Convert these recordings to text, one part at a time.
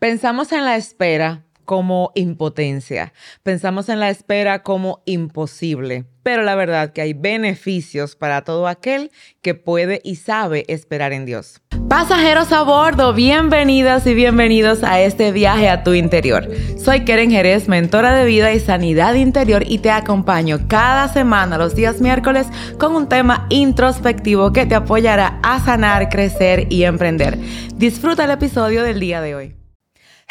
Pensamos en la espera como impotencia, pensamos en la espera como imposible, pero la verdad que hay beneficios para todo aquel que puede y sabe esperar en Dios. Pasajeros a bordo, bienvenidas y bienvenidos a este viaje a tu interior. Soy Keren Jerez, mentora de vida y sanidad interior y te acompaño cada semana los días miércoles con un tema introspectivo que te apoyará a sanar, crecer y emprender. Disfruta el episodio del día de hoy.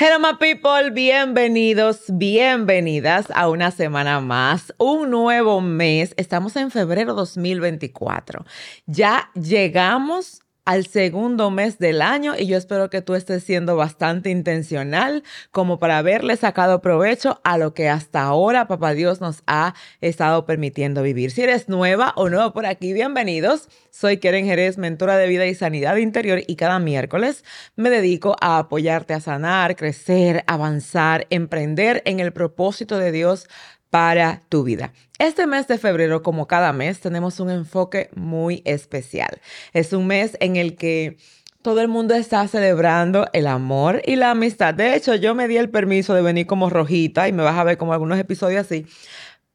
Hello my people, bienvenidos, bienvenidas a una semana más, un nuevo mes. Estamos en febrero 2024. Ya llegamos al segundo mes del año y yo espero que tú estés siendo bastante intencional como para haberle sacado provecho a lo que hasta ahora Papá Dios nos ha estado permitiendo vivir. Si eres nueva o nuevo por aquí, bienvenidos. Soy Keren Jerez, mentora de vida y sanidad interior y cada miércoles me dedico a apoyarte a sanar, crecer, avanzar, emprender en el propósito de Dios para tu vida. Este mes de febrero, como cada mes, tenemos un enfoque muy especial. Es un mes en el que todo el mundo está celebrando el amor y la amistad. De hecho, yo me di el permiso de venir como rojita y me vas a ver como algunos episodios así.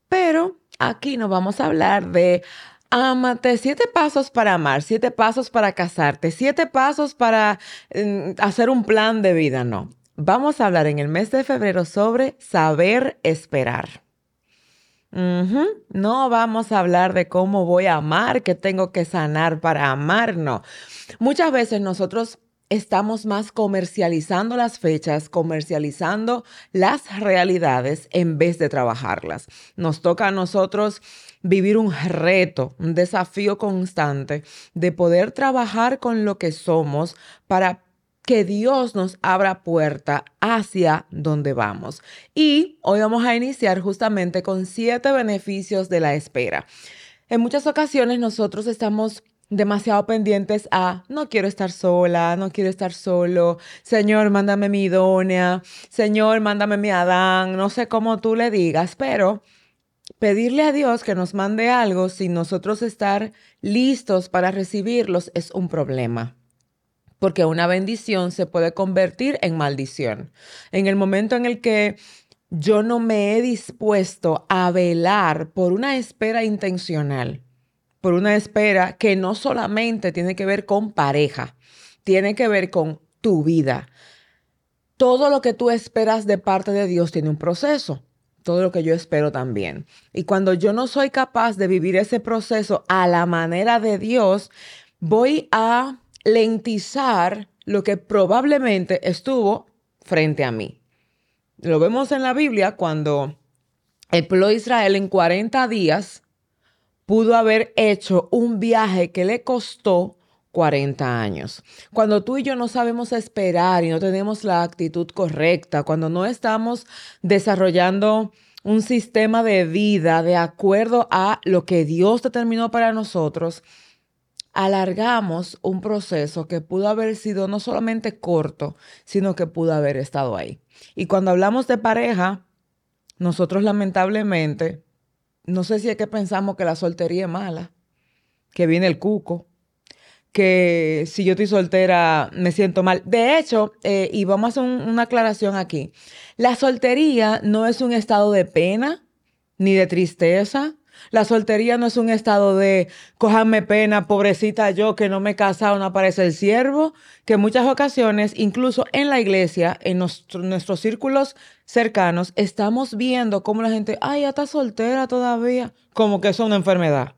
Pero aquí nos vamos a hablar de Amate, siete pasos para amar, siete pasos para casarte, siete pasos para mm, hacer un plan de vida. No, vamos a hablar en el mes de febrero sobre saber esperar. No vamos a hablar de cómo voy a amar, que tengo que sanar para amar, no. Muchas veces nosotros estamos más comercializando las fechas, comercializando las realidades en vez de trabajarlas. Nos toca a nosotros vivir un reto, un desafío constante de poder trabajar con lo que somos para que Dios nos abra puerta hacia donde vamos. Y hoy vamos a iniciar justamente con siete beneficios de la espera. En muchas ocasiones nosotros estamos demasiado pendientes a no quiero estar sola, no quiero estar solo, Señor, mándame mi idónea, Señor, mándame mi Adán, no sé cómo tú le digas, pero pedirle a Dios que nos mande algo sin nosotros estar listos para recibirlos es un problema porque una bendición se puede convertir en maldición. En el momento en el que yo no me he dispuesto a velar por una espera intencional, por una espera que no solamente tiene que ver con pareja, tiene que ver con tu vida. Todo lo que tú esperas de parte de Dios tiene un proceso todo lo que yo espero también. Y cuando yo no soy capaz de vivir ese proceso a la manera de Dios, voy a lentizar lo que probablemente estuvo frente a mí. Lo vemos en la Biblia cuando el pueblo de Israel en 40 días pudo haber hecho un viaje que le costó 40 años. Cuando tú y yo no sabemos esperar y no tenemos la actitud correcta, cuando no estamos desarrollando un sistema de vida de acuerdo a lo que Dios determinó para nosotros, alargamos un proceso que pudo haber sido no solamente corto, sino que pudo haber estado ahí. Y cuando hablamos de pareja, nosotros lamentablemente, no sé si es que pensamos que la soltería es mala, que viene el cuco, que si yo estoy soltera me siento mal. De hecho, eh, y vamos a hacer una aclaración aquí, la soltería no es un estado de pena ni de tristeza, la soltería no es un estado de cojarme pena, pobrecita yo que no me he casado, no aparece el siervo, que en muchas ocasiones, incluso en la iglesia, en nuestros círculos cercanos, estamos viendo cómo la gente, ay, ya está soltera todavía, como que es una enfermedad.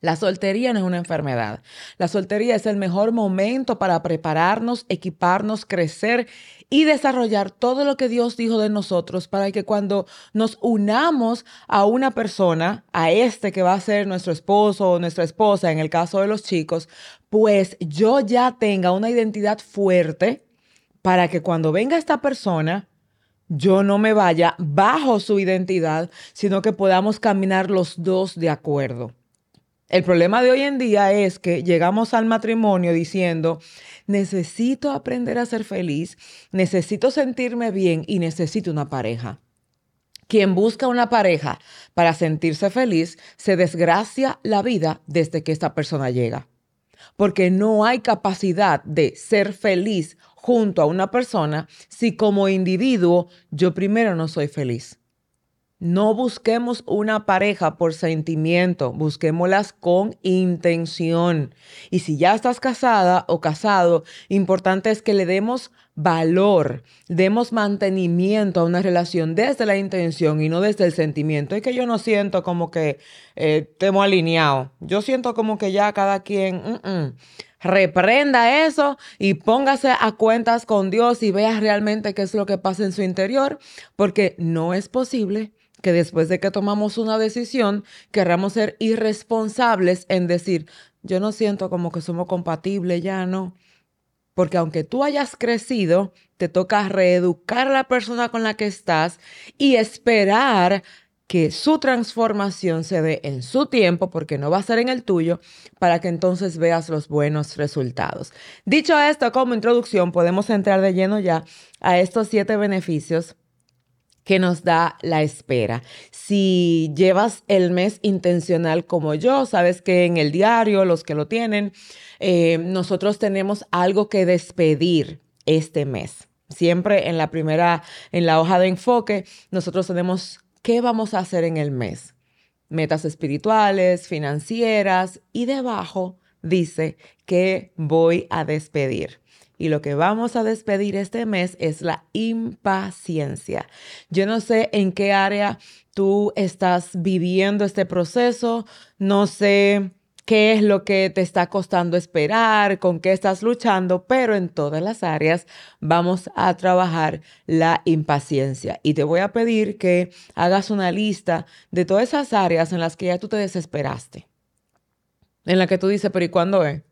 La soltería no es una enfermedad. La soltería es el mejor momento para prepararnos, equiparnos, crecer y desarrollar todo lo que Dios dijo de nosotros para que cuando nos unamos a una persona, a este que va a ser nuestro esposo o nuestra esposa, en el caso de los chicos, pues yo ya tenga una identidad fuerte para que cuando venga esta persona, yo no me vaya bajo su identidad, sino que podamos caminar los dos de acuerdo. El problema de hoy en día es que llegamos al matrimonio diciendo, necesito aprender a ser feliz, necesito sentirme bien y necesito una pareja. Quien busca una pareja para sentirse feliz se desgracia la vida desde que esta persona llega. porque no hay capacidad de ser feliz junto a una persona si como individuo yo primero no soy feliz. No busquemos una pareja por sentimiento, busquémoslas con intención. Y si ya estás casada o casado, importante es que le demos valor, demos mantenimiento a una relación desde la intención y no desde el sentimiento. Es que yo no siento como que eh, estemos alineados. Yo siento como que ya cada quien... reprenda eso y póngase a cuentas con Dios y vea realmente qué es lo que pasa en su interior, porque no es posible que después de que tomamos una decisión, querramos ser irresponsables en decir, yo no siento como que somos compatibles, ya no. Porque aunque tú hayas crecido, te toca reeducar a la persona con la que estás y esperar que su transformación se dé en su tiempo, porque no va a ser en el tuyo, para que entonces veas los buenos resultados. Dicho esto, como introducción, podemos entrar de lleno ya a estos siete beneficios que nos da la espera. Si llevas el mes intencional como yo, sabes que en el diario, los que lo tienen, eh, nosotros tenemos algo que despedir este mes. Siempre en la primera, en la hoja de enfoque, nosotros tenemos qué vamos a hacer en el mes. Metas espirituales, financieras y debajo dice que voy a despedir. Y lo que vamos a despedir este mes es la impaciencia. Yo no sé en qué área tú estás viviendo este proceso, no sé qué es lo que te está costando esperar, con qué estás luchando, pero en todas las áreas vamos a trabajar la impaciencia. Y te voy a pedir que hagas una lista de todas esas áreas en las que ya tú te desesperaste, en la que tú dices, pero ¿y cuándo es?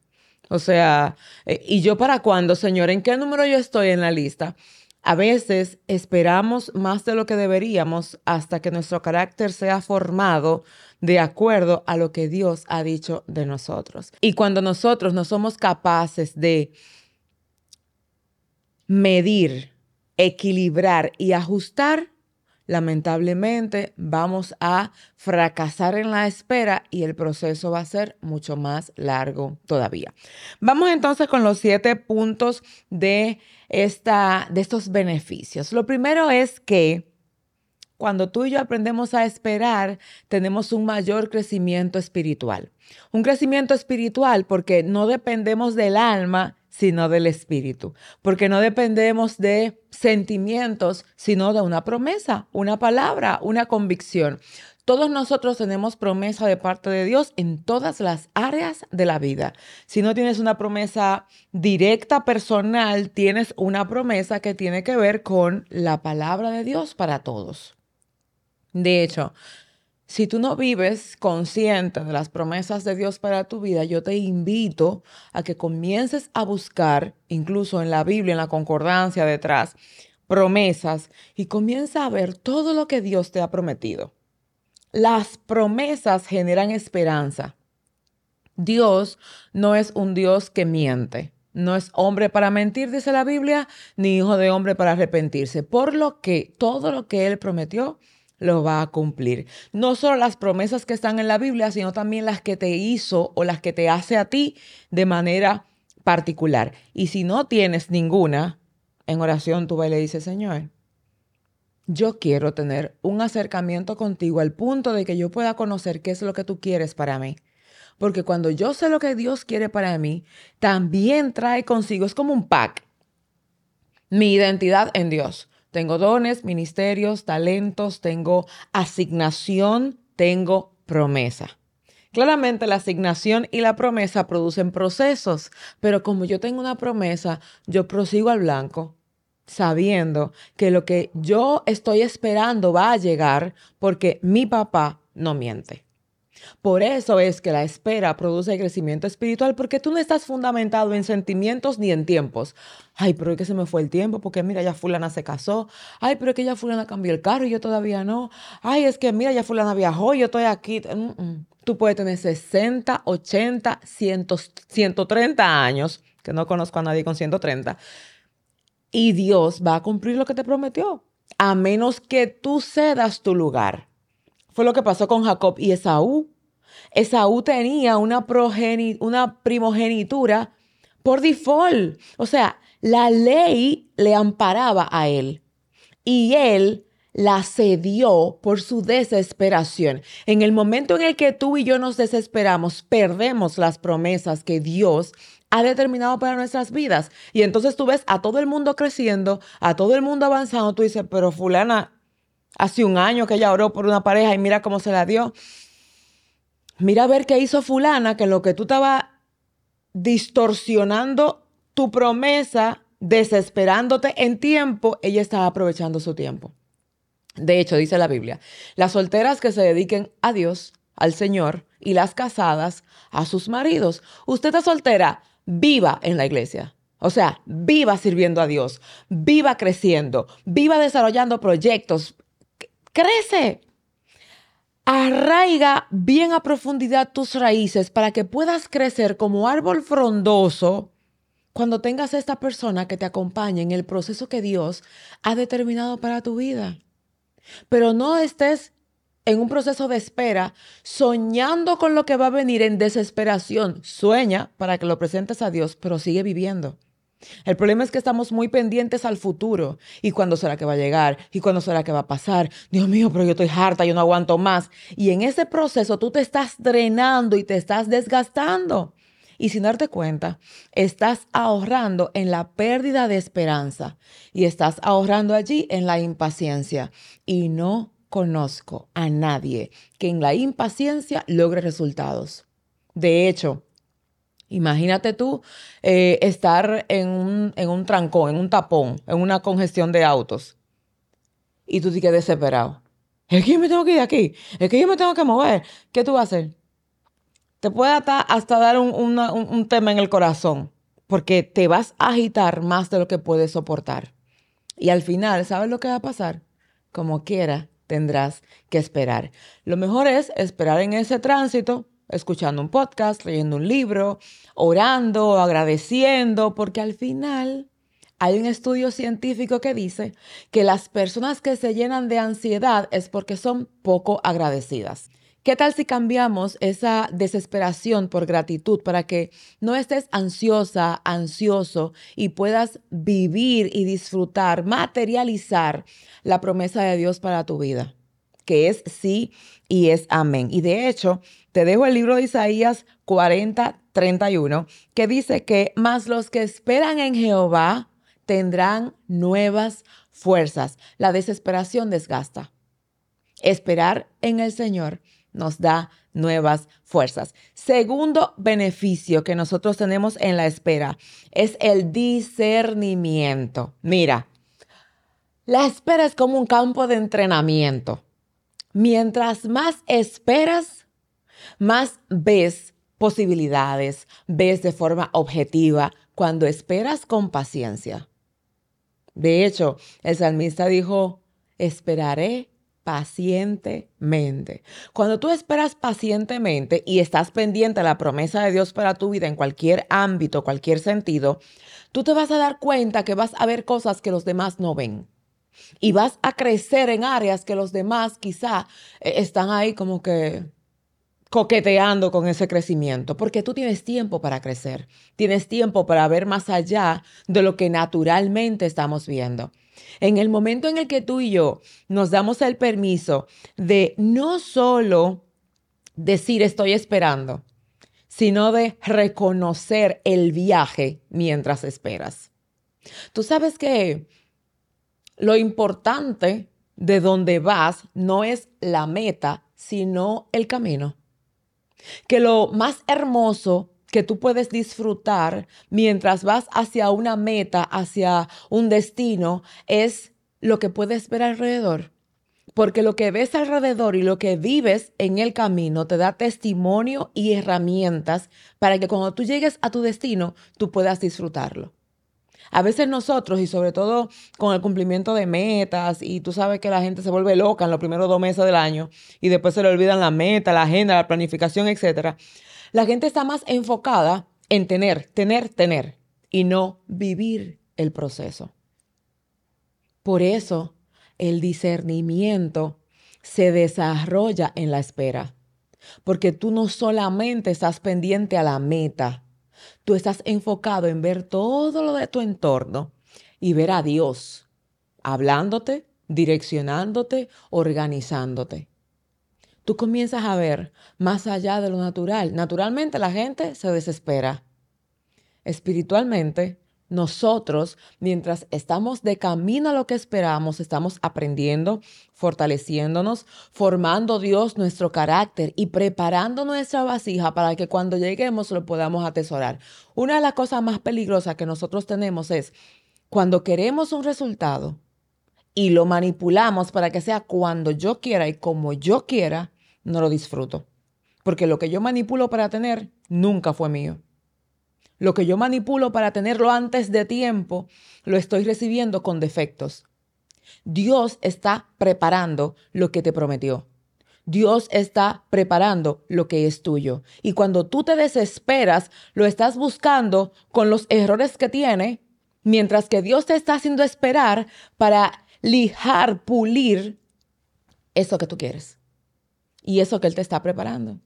O sea, eh, ¿y yo para cuándo, Señor? ¿En qué número yo estoy en la lista? A veces esperamos más de lo que deberíamos hasta que nuestro carácter sea formado de acuerdo a lo que Dios ha dicho de nosotros. Y cuando nosotros no somos capaces de medir, equilibrar y ajustar, lamentablemente vamos a fracasar en la espera y el proceso va a ser mucho más largo todavía. Vamos entonces con los siete puntos de, esta, de estos beneficios. Lo primero es que cuando tú y yo aprendemos a esperar, tenemos un mayor crecimiento espiritual. Un crecimiento espiritual porque no dependemos del alma, sino del espíritu, porque no dependemos de sentimientos, sino de una promesa, una palabra, una convicción. Todos nosotros tenemos promesa de parte de Dios en todas las áreas de la vida. Si no tienes una promesa directa, personal, tienes una promesa que tiene que ver con la palabra de Dios para todos. De hecho, si tú no vives consciente de las promesas de Dios para tu vida, yo te invito a que comiences a buscar, incluso en la Biblia, en la concordancia detrás, promesas y comienza a ver todo lo que Dios te ha prometido. Las promesas generan esperanza. Dios no es un Dios que miente. No es hombre para mentir, dice la Biblia, ni hijo de hombre para arrepentirse. Por lo que todo lo que Él prometió, lo va a cumplir. No solo las promesas que están en la Biblia, sino también las que te hizo o las que te hace a ti de manera particular. Y si no tienes ninguna, en oración tú vas y le dices, Señor, yo quiero tener un acercamiento contigo al punto de que yo pueda conocer qué es lo que tú quieres para mí. Porque cuando yo sé lo que Dios quiere para mí, también trae consigo, es como un pack, mi identidad en Dios. Tengo dones, ministerios, talentos, tengo asignación, tengo promesa. Claramente la asignación y la promesa producen procesos, pero como yo tengo una promesa, yo prosigo al blanco sabiendo que lo que yo estoy esperando va a llegar porque mi papá no miente. Por eso es que la espera produce crecimiento espiritual, porque tú no estás fundamentado en sentimientos ni en tiempos. Ay, pero es que se me fue el tiempo, porque mira, ya fulana se casó. Ay, pero es que ya fulana cambió el carro y yo todavía no. Ay, es que mira, ya fulana viajó y yo estoy aquí. Tú puedes tener 60, 80, 100, 130 años, que no conozco a nadie con 130, y Dios va a cumplir lo que te prometió, a menos que tú cedas tu lugar. Fue lo que pasó con Jacob y Esaú. Esaú tenía una, una primogenitura por default. O sea, la ley le amparaba a él y él la cedió por su desesperación. En el momento en el que tú y yo nos desesperamos, perdemos las promesas que Dios ha determinado para nuestras vidas. Y entonces tú ves a todo el mundo creciendo, a todo el mundo avanzando, tú dices, pero fulana, hace un año que ella oró por una pareja y mira cómo se la dio. Mira a ver qué hizo fulana, que lo que tú estabas distorsionando tu promesa, desesperándote en tiempo, ella estaba aprovechando su tiempo. De hecho, dice la Biblia, las solteras que se dediquen a Dios, al Señor, y las casadas a sus maridos. Usted está soltera, viva en la iglesia. O sea, viva sirviendo a Dios, viva creciendo, viva desarrollando proyectos. Crece. Arraiga bien a profundidad tus raíces para que puedas crecer como árbol frondoso cuando tengas esta persona que te acompañe en el proceso que Dios ha determinado para tu vida. Pero no estés en un proceso de espera, soñando con lo que va a venir en desesperación. Sueña para que lo presentes a Dios, pero sigue viviendo. El problema es que estamos muy pendientes al futuro. ¿Y cuándo será que va a llegar? ¿Y cuándo será que va a pasar? Dios mío, pero yo estoy harta, yo no aguanto más. Y en ese proceso tú te estás drenando y te estás desgastando. Y sin darte cuenta, estás ahorrando en la pérdida de esperanza y estás ahorrando allí en la impaciencia. Y no conozco a nadie que en la impaciencia logre resultados. De hecho, imagínate tú eh, estar en un, en un trancón, en un tapón, en una congestión de autos y tú te quedas desesperado. Es que yo me tengo que ir de aquí, es que yo me tengo que mover. ¿Qué tú vas a hacer? Te puede hasta, hasta dar un, un tema en el corazón porque te vas a agitar más de lo que puedes soportar. Y al final, ¿sabes lo que va a pasar? Como quiera, tendrás que esperar. Lo mejor es esperar en ese tránsito, escuchando un podcast, leyendo un libro, orando, agradeciendo, porque al final hay un estudio científico que dice que las personas que se llenan de ansiedad es porque son poco agradecidas. ¿Qué tal si cambiamos esa desesperación por gratitud para que no estés ansiosa, ansioso y puedas vivir y disfrutar, materializar la promesa de Dios para tu vida? Que es sí y es amén. Y de hecho, te dejo el libro de Isaías 40, 31, que dice que más los que esperan en Jehová tendrán nuevas fuerzas. La desesperación desgasta. Esperar en el Señor nos da nuevas fuerzas. Segundo beneficio que nosotros tenemos en la espera es el discernimiento. Mira, la espera es como un campo de entrenamiento. Mientras más esperas, más ves posibilidades, ves de forma objetiva cuando esperas con paciencia. De hecho, el salmista dijo, esperaré pacientemente. Cuando tú esperas pacientemente y estás pendiente de la promesa de Dios para tu vida en cualquier ámbito, cualquier sentido, tú te vas a dar cuenta que vas a ver cosas que los demás no ven. Y vas a crecer en áreas que los demás quizá eh, están ahí como que coqueteando con ese crecimiento, porque tú tienes tiempo para crecer, tienes tiempo para ver más allá de lo que naturalmente estamos viendo. En el momento en el que tú y yo nos damos el permiso de no solo decir estoy esperando, sino de reconocer el viaje mientras esperas. Tú sabes que lo importante de donde vas no es la meta, sino el camino. Que lo más hermoso que tú puedes disfrutar mientras vas hacia una meta, hacia un destino, es lo que puedes ver alrededor. Porque lo que ves alrededor y lo que vives en el camino te da testimonio y herramientas para que cuando tú llegues a tu destino, tú puedas disfrutarlo. A veces nosotros, y sobre todo con el cumplimiento de metas, y tú sabes que la gente se vuelve loca en los primeros dos meses del año y después se le olvidan la meta, la agenda, la planificación, etc. La gente está más enfocada en tener, tener, tener y no vivir el proceso. Por eso el discernimiento se desarrolla en la espera. porque tú no solamente estás pendiente a la meta, tú estás enfocado en ver todo lo de tu entorno y ver a Dios hablándote, direccionándote, organizándote. Tú comienzas a ver más allá de lo natural. Naturalmente la gente se desespera. Espiritualmente, nosotros, mientras estamos de camino a lo que esperamos, estamos aprendiendo, fortaleciéndonos, formando Dios nuestro carácter y preparando nuestra vasija para que cuando lleguemos lo podamos atesorar. Una de las cosas más peligrosas que nosotros tenemos es cuando queremos un resultado y lo manipulamos para que sea cuando yo quiera y como yo quiera, no lo disfruto. Porque lo que yo manipulo para tener nunca fue mío. Lo que yo manipulo para tenerlo antes de tiempo, lo estoy recibiendo con defectos. Dios está preparando lo que te prometió. Dios está preparando lo que es tuyo. Y cuando tú te desesperas, lo estás buscando con los errores que tiene, mientras que Dios te está haciendo esperar para lijar, pulir eso que tú quieres y eso que Él te está preparando.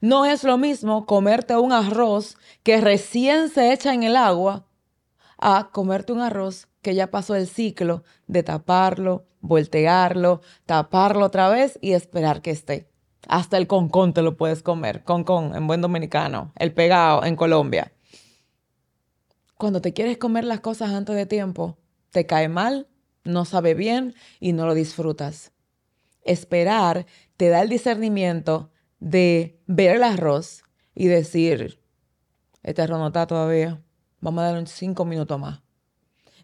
No es lo mismo comerte un arroz que recién se echa en el agua a comerte un arroz que ya pasó el ciclo de taparlo, voltearlo, taparlo otra vez y esperar que esté. Hasta el concón te lo puedes comer, concón en buen dominicano, el pegado en Colombia. Cuando te quieres comer las cosas antes de tiempo, te cae mal, no sabe bien y no lo disfrutas. Esperar te da el discernimiento de ver el arroz y decir, este arroz no está todavía, vamos a darle cinco minutos más.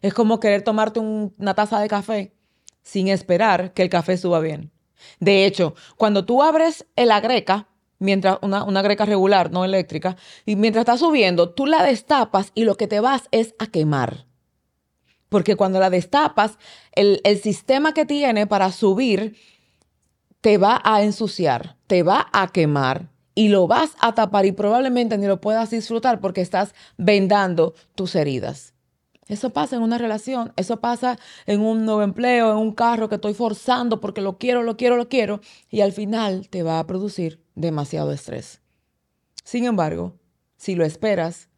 Es como querer tomarte una taza de café sin esperar que el café suba bien. De hecho, cuando tú abres la greca, mientras una, una, greca regular, no eléctrica, y mientras está subiendo, tú la destapas y lo que te vas es a quemar. Porque cuando la destapas, el, el sistema que tiene para subir te va a ensuciar, te va a quemar y lo vas a tapar y probablemente ni lo puedas disfrutar porque estás vendando tus heridas. Eso pasa en una relación, eso pasa en un nuevo empleo, en un carro que estoy forzando porque lo quiero, lo quiero, lo quiero y al final te va a producir demasiado estrés. Sin embargo, si lo esperas,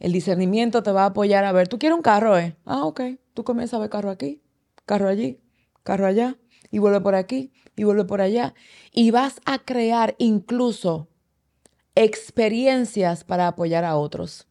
el discernimiento te va a apoyar a ver, tú quieres un carro, ¿eh? Ah, ok, tú comienzas a ver carro aquí, carro allí, carro allá y vuelve por aquí y vuelve por allá. Y vas a crear incluso experiencias para apoyar a otros.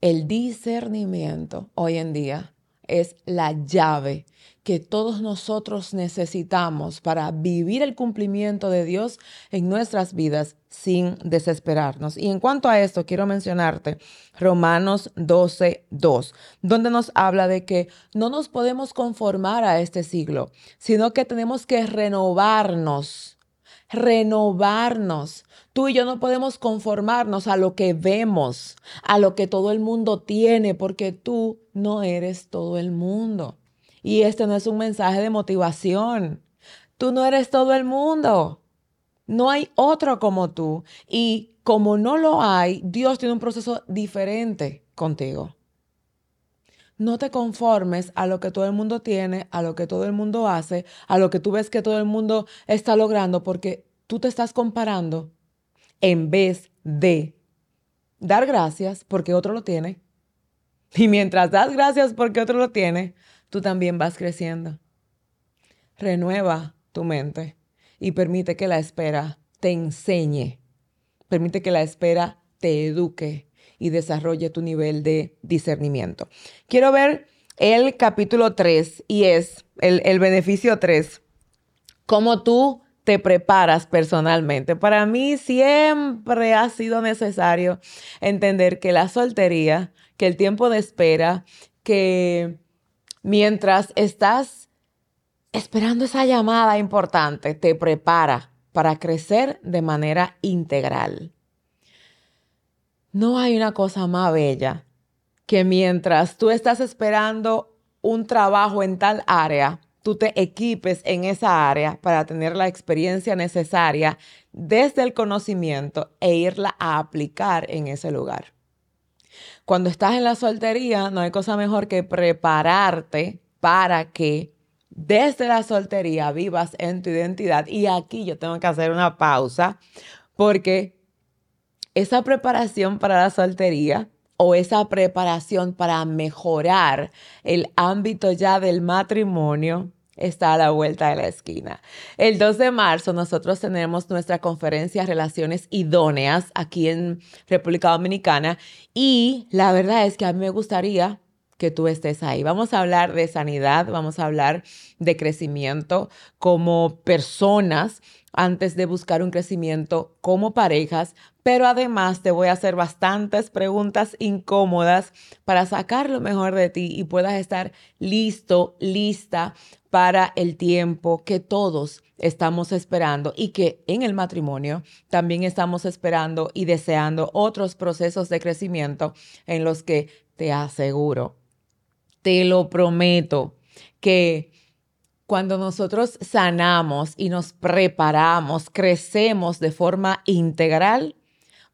El discernimiento hoy en día es la llave que todos nosotros necesitamos para vivir el cumplimiento de Dios en nuestras vidas sin desesperarnos. Y en cuanto a esto, quiero mencionarte Romanos 12, 2, donde nos habla de que no nos podemos conformar a este siglo, sino que tenemos que renovarnos, renovarnos. Tú y yo no podemos conformarnos a lo que vemos, a lo que todo el mundo tiene, porque tú no eres todo el mundo. Y este no es un mensaje de motivación. Tú no eres todo el mundo. No hay otro como tú. Y como no lo hay, Dios tiene un proceso diferente contigo. No te conformes a lo que todo el mundo tiene, a lo que todo el mundo hace, a lo que tú ves que todo el mundo está logrando, porque tú te estás comparando en vez de dar gracias porque otro lo tiene. Y mientras das gracias porque otro lo tiene, tú también vas creciendo. Renueva tu mente y permite que la espera te enseñe. Permite que la espera te eduque y desarrolle tu nivel de discernimiento. Quiero ver el capítulo 3 y es el, el beneficio 3. Cómo tú te preparas personalmente. Para mí siempre ha sido necesario entender que la soltería, que el tiempo de espera, que mientras estás esperando esa llamada importante, te prepara para crecer de manera integral. No hay una cosa más bella que mientras tú estás esperando un trabajo en tal área, tú te equipes en esa área para tener la experiencia necesaria desde el conocimiento e irla a aplicar en ese lugar. Cuando estás en la soltería, no hay cosa mejor que prepararte para que desde la soltería vivas en tu identidad. Y aquí yo tengo que hacer una pausa porque esa preparación para la soltería o esa preparación para mejorar el ámbito ya del matrimonio está a la vuelta de la esquina. El 2 de marzo nosotros tenemos nuestra conferencia Relaciones Idóneas aquí en República Dominicana y la verdad es que a mí me gustaría que tú estés ahí. Vamos a hablar de sanidad, vamos a hablar de crecimiento como personas antes de buscar un crecimiento como parejas, pero además te voy a hacer bastantes preguntas incómodas para sacar lo mejor de ti y puedas estar listo, lista para el tiempo que todos estamos esperando y que en el matrimonio también estamos esperando y deseando otros procesos de crecimiento en los que te aseguro, te lo prometo, que cuando nosotros sanamos y nos preparamos, crecemos de forma integral,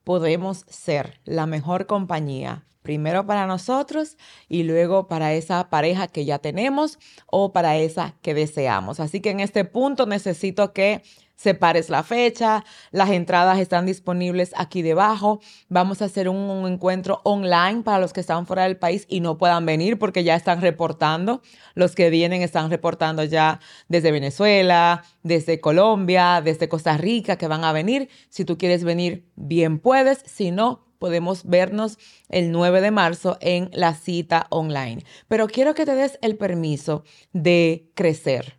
podemos ser la mejor compañía primero para nosotros y luego para esa pareja que ya tenemos o para esa que deseamos. Así que en este punto necesito que separes la fecha, las entradas están disponibles aquí debajo. Vamos a hacer un, encuentro online para los que están fuera del país y no puedan venir porque ya están reportando. Los que vienen están reportando ya desde Venezuela, desde Colombia, desde Costa Rica que van a venir. Si tú quieres venir, bien puedes. Si no, podemos vernos el 9 de marzo en la cita online. Pero quiero que te des el permiso de crecer.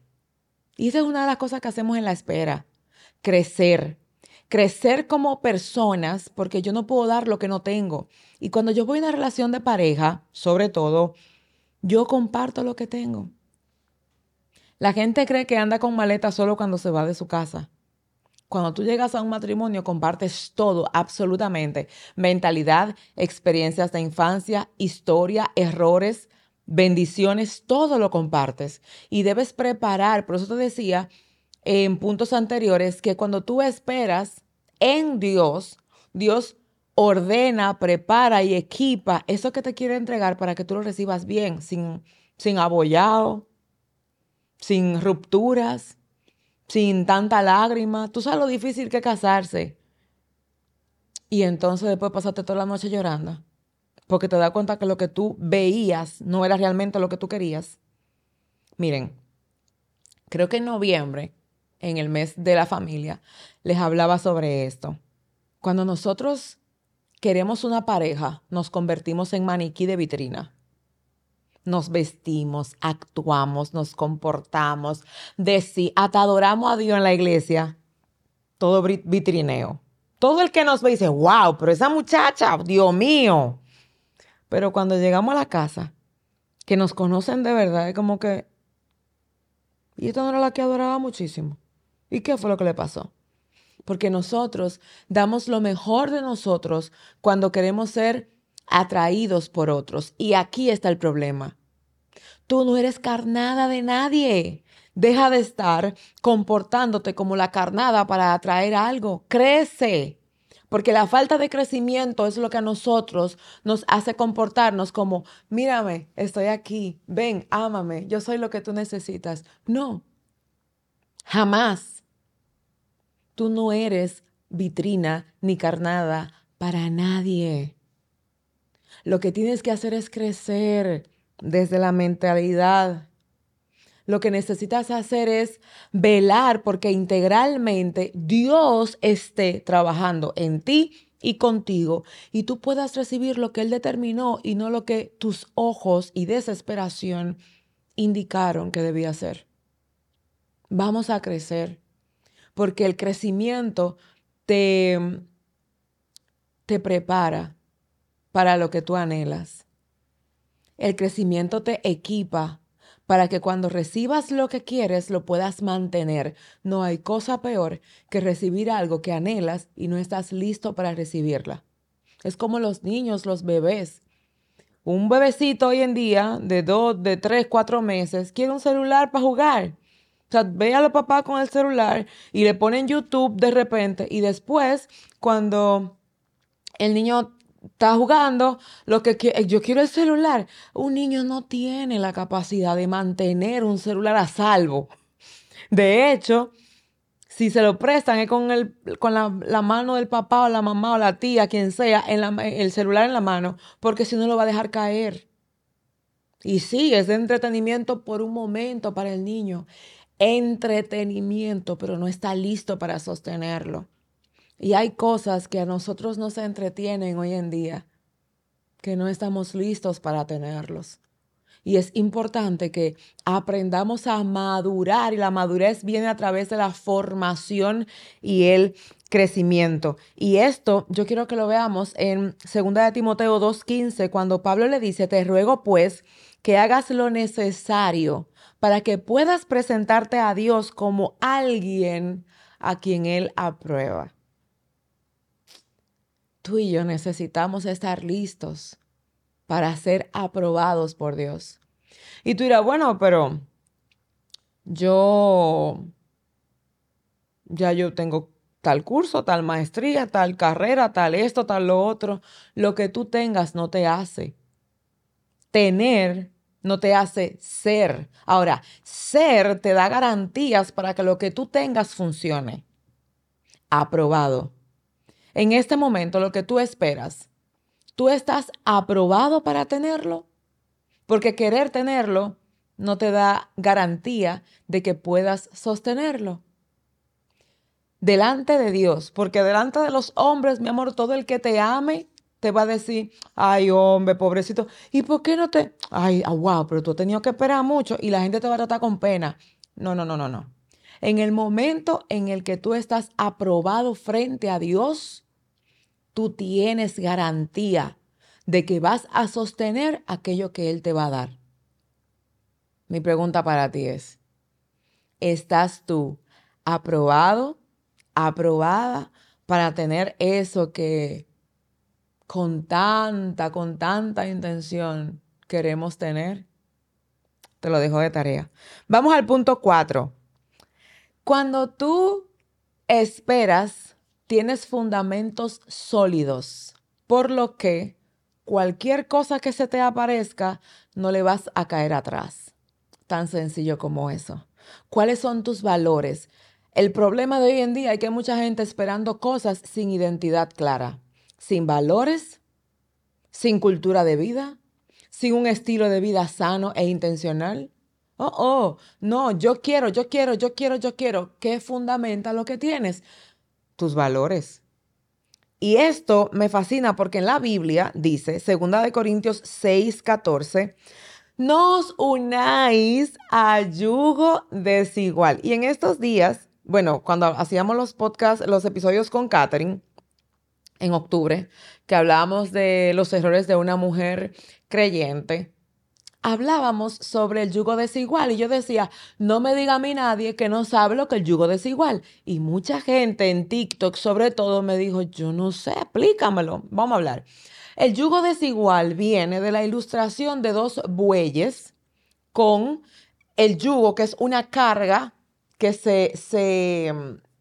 Y esa es una de las cosas que hacemos en la espera, crecer. Crecer como personas, porque yo no puedo dar lo que no tengo. Y cuando yo voy a una relación de pareja, sobre todo, yo comparto lo que tengo. La gente cree que anda con maleta solo cuando se va de su casa. Cuando tú llegas a un matrimonio, compartes todo, absolutamente. Mentalidad, experiencias de infancia, historia, errores, bendiciones, todo lo compartes. Y debes preparar, por eso te decía en puntos anteriores, que cuando tú esperas en Dios, Dios ordena, prepara y equipa eso que te quiere entregar para que tú lo recibas bien, sin, sin abollado, sin rupturas sin tanta lágrima. Tú sabes lo difícil que es casarse. Y entonces después pasaste toda la noche llorando. Porque te das cuenta que lo que tú veías no era realmente lo que tú querías. Miren, creo que en noviembre, en el mes de la familia, les hablaba sobre esto. Cuando nosotros queremos una pareja, nos convertimos en maniquí de vitrina nos vestimos, actuamos, nos comportamos, de hasta adoramos a Dios en la iglesia, todo vitrineo. Todo el que nos ve dice, wow, pero esa muchacha, Dios mío. Pero cuando llegamos a la casa, que nos conocen de verdad, es como que, y esto no era la que adoraba muchísimo. ¿Y qué fue lo que le pasó? Porque nosotros damos lo mejor de nosotros cuando queremos ser atraídos por otros. Y aquí está el problema. Tú no eres carnada de nadie. Deja de estar comportándote como la carnada para atraer algo. Crece. Porque la falta de crecimiento es lo que a nosotros nos hace comportarnos como, mírame, estoy aquí, ven, ámame, yo soy lo que tú necesitas. No, jamás. Tú no eres vitrina ni carnada para nadie. Lo que tienes que hacer es crecer desde la mentalidad. Lo que necesitas hacer es velar porque integralmente Dios esté trabajando en ti y contigo y tú puedas recibir lo que Él determinó y no lo que tus ojos y desesperación indicaron que debía ser. Vamos a crecer porque el crecimiento te, te prepara para lo que tú anhelas. El crecimiento te equipa para que cuando recibas lo que quieres lo puedas mantener. No hay cosa peor que recibir algo que anhelas y no estás listo para recibirla. Es como los niños, los bebés. Un bebecito hoy en día de dos, de tres, cuatro meses quiere un celular para jugar. O sea, ve a los papás con el celular y le ponen YouTube de repente y después cuando el niño está jugando, lo que yo quiero el celular. Un niño no tiene la capacidad de mantener un celular a salvo. De hecho, si se lo prestan es con, el, con la, mano del papá o la mamá o la tía, quien sea, en el celular en la mano, porque si no lo va a dejar caer. Y sí, es entretenimiento por un momento para el niño. Entretenimiento, pero no está listo para sostenerlo. Y hay cosas que a nosotros nos entretienen hoy en día, que no estamos listos para tenerlos. Y es importante que aprendamos a madurar y la madurez viene a través de la formación y el crecimiento. Y esto yo quiero que lo veamos en 2 de Timoteo 2.15, cuando Pablo le dice, te ruego pues que hagas lo necesario para que puedas presentarte a Dios como alguien a quien Él aprueba tú y yo necesitamos estar listos para ser aprobados por Dios. Y tú dirás, bueno, pero yo ya yo tengo tal curso, tal maestría, tal carrera, tal esto, tal lo otro. Lo que tú tengas no te hace. Tener no te hace ser. Ahora, ser te da garantías para que lo que tú tengas funcione. Aprobado en este momento lo que tú esperas, ¿tú estás aprobado para tenerlo? Porque querer tenerlo no te da garantía de que puedas sostenerlo. Delante de Dios, porque delante de los hombres, mi amor, todo el que te ame te va a decir, ay hombre, pobrecito, ¿y por qué no te, ay, ah, wow, pero tú has tenido que esperar mucho y la gente te va a tratar con pena? No, no, no, no, no. En el momento en el que tú estás aprobado frente a Dios, tú tienes garantía de que vas a sostener aquello que Él te va a dar. Mi pregunta para ti es, ¿estás tú aprobado, aprobada para tener eso que con tanta, con tanta intención queremos tener? Te lo dejo de tarea. Vamos al punto cuatro. Cuando tú esperas, tienes fundamentos sólidos, por lo que cualquier cosa que se te aparezca, no le vas a caer atrás. Tan sencillo como eso. ¿Cuáles son tus valores? El problema de hoy en día es que hay mucha gente esperando cosas sin identidad clara, sin valores, sin cultura de vida, sin un estilo de vida sano e intencional. Oh, oh, no, yo quiero, yo quiero, yo quiero, yo quiero. ¿Qué fundamenta lo que tienes? Tus valores. Y esto me fascina porque en la Biblia dice, 2 de Corintios 6, 14, nos unáis a yugo desigual. Y en estos días, bueno, cuando hacíamos los podcasts, los episodios con Catherine, en octubre, que hablábamos de los errores de una mujer creyente, hablábamos sobre el yugo desigual y yo decía, no me diga a mí nadie que no sabe lo que el yugo desigual. Y mucha gente en TikTok sobre todo me dijo, yo no sé, explícamelo, vamos a hablar. El yugo desigual viene de la ilustración de dos bueyes con el yugo, que es una carga que se, se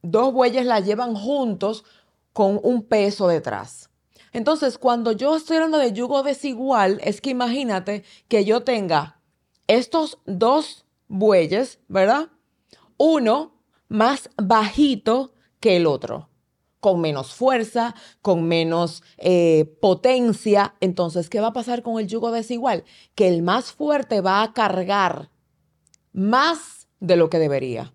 dos bueyes la llevan juntos con un peso detrás. Entonces, cuando yo estoy hablando de yugo desigual, es que imagínate que yo tenga estos dos bueyes, ¿verdad? Uno más bajito que el otro, con menos fuerza, con menos eh, potencia. Entonces, ¿qué va a pasar con el yugo desigual? Que el más fuerte va a cargar más de lo que debería.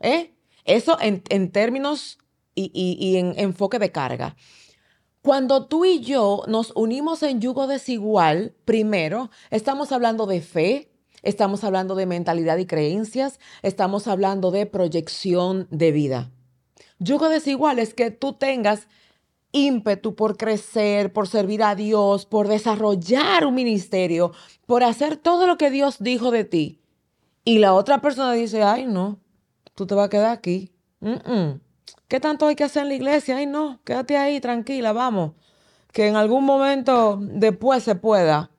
¿eh? Eso en, términos y, y en enfoque de carga. Cuando tú y yo nos unimos en yugo desigual, primero, estamos hablando de fe, estamos hablando de mentalidad y creencias, estamos hablando de proyección de vida. Yugo desigual es que tú tengas ímpetu por crecer, por servir a Dios, por desarrollar un ministerio, por hacer todo lo que Dios dijo de ti. Y la otra persona dice, ay no, tú te vas a quedar aquí. ¿Qué tanto hay que hacer en la iglesia? Ay, no, quédate ahí, tranquila, vamos. Que en algún momento después se pueda.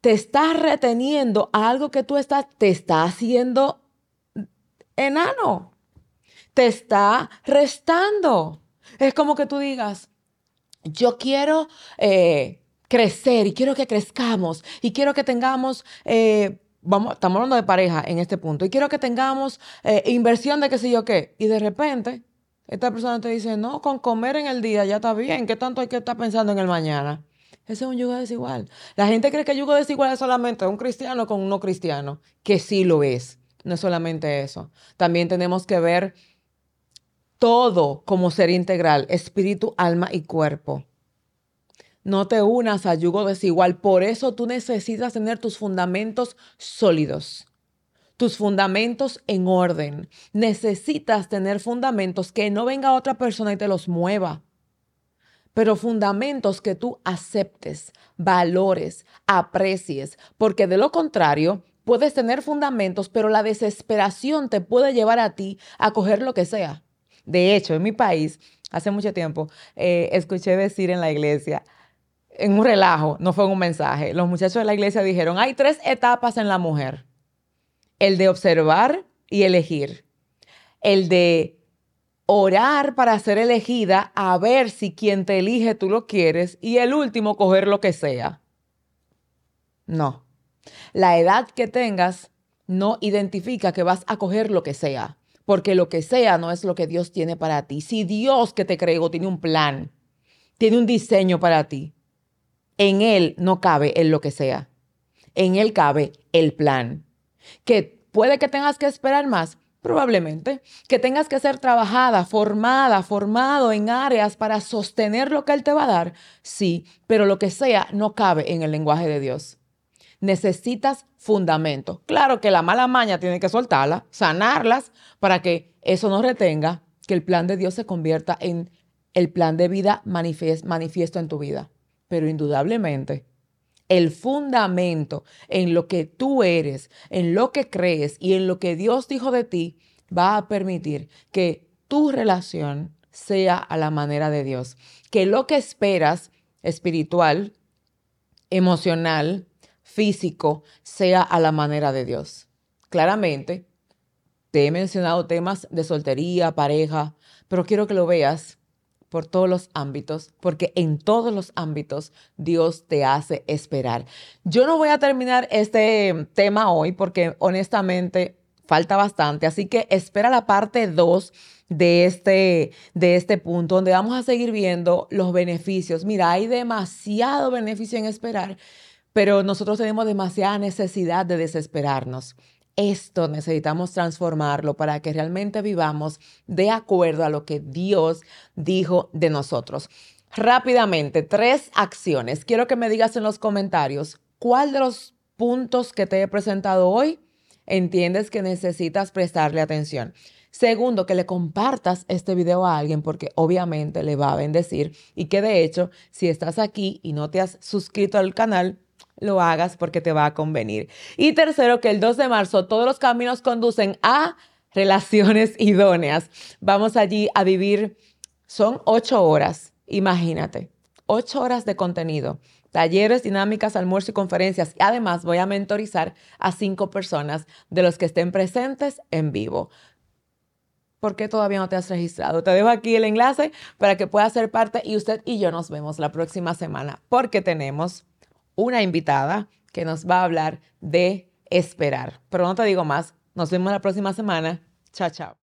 Te estás reteniendo a algo que tú estás, te está haciendo enano. Te está restando. Es como que tú digas, yo quiero eh, crecer y quiero que crezcamos y quiero que tengamos... Eh, vamos, estamos hablando de pareja en este punto, y quiero que tengamos eh, inversión de qué sé yo qué, y de repente esta persona te dice, no, con comer en el día ya está bien, ¿qué tanto hay que estar pensando en el mañana? Ese es un yugo desigual. La gente cree que yugo desigual es solamente un cristiano con un no cristiano, que sí lo es. No es solamente eso. También tenemos que ver todo como ser integral, espíritu, alma y cuerpo. No te unas a yugo desigual. Por eso tú necesitas tener tus fundamentos sólidos, tus fundamentos en orden. Necesitas tener fundamentos que no venga otra persona y te los mueva pero fundamentos que tú aceptes, valores, aprecies, porque de lo contrario, puedes tener fundamentos, pero la desesperación te puede llevar a ti a coger lo que sea. De hecho, en mi país, hace mucho tiempo, eh, escuché decir en la iglesia, en un relajo, no fue un mensaje, los muchachos de la iglesia dijeron, hay tres etapas en la mujer. El de observar y elegir. El de orar para ser elegida, a ver si quien te elige tú lo quieres y el último coger lo que sea. No. La edad que tengas no identifica que vas a coger lo que sea, porque lo que sea no es lo que Dios tiene para ti. Si Dios que te creó tiene un plan, tiene un diseño para ti, en Él no cabe el lo que sea. En Él cabe el plan. Que puede que tengas que esperar más, Probablemente. Que tengas que ser trabajada, formada, formado en áreas para sostener lo que Él te va a dar. Sí, pero lo que sea no cabe en el lenguaje de Dios. Necesitas fundamento. Claro que la mala maña tiene que soltarla, sanarlas para que eso no retenga, que el plan de Dios se convierta en el plan de vida manifiesto en tu vida. Pero indudablemente el fundamento en lo que tú eres, en lo que crees y en lo que Dios dijo de ti, va a permitir que tu relación sea a la manera de Dios. Que lo que esperas espiritual, emocional, físico, sea a la manera de Dios. Claramente, te he mencionado temas de soltería, pareja, pero quiero que lo veas por todos los ámbitos, porque en todos los ámbitos Dios te hace esperar. Yo no voy a terminar este tema hoy porque honestamente falta bastante, así que espera la parte 2 de este, de este punto, donde vamos a seguir viendo los beneficios. Mira, hay demasiado beneficio en esperar, pero nosotros tenemos demasiada necesidad de desesperarnos. Esto necesitamos transformarlo para que realmente vivamos de acuerdo a lo que Dios dijo de nosotros. Rápidamente, tres acciones. Quiero que me digas en los comentarios cuál de los puntos que te he presentado hoy entiendes que necesitas prestarle atención. Segundo, que le compartas este video a alguien porque obviamente le va a bendecir y que de hecho, si estás aquí y no te has suscrito al canal, lo hagas porque te va a convenir. Y tercero, que el 2 de marzo todos los caminos conducen a relaciones idóneas. Vamos allí a vivir, son ocho horas, imagínate, ocho horas de contenido, talleres, dinámicas, almuerzo y conferencias. Y además voy a mentorizar a cinco personas de los que estén presentes en vivo. ¿Por qué todavía no te has registrado? Te dejo aquí el enlace para que puedas ser parte y usted y yo nos vemos la próxima semana porque tenemos una invitada que nos va a hablar de esperar. Pero no te digo más. Nos vemos la próxima semana. Chao, chao.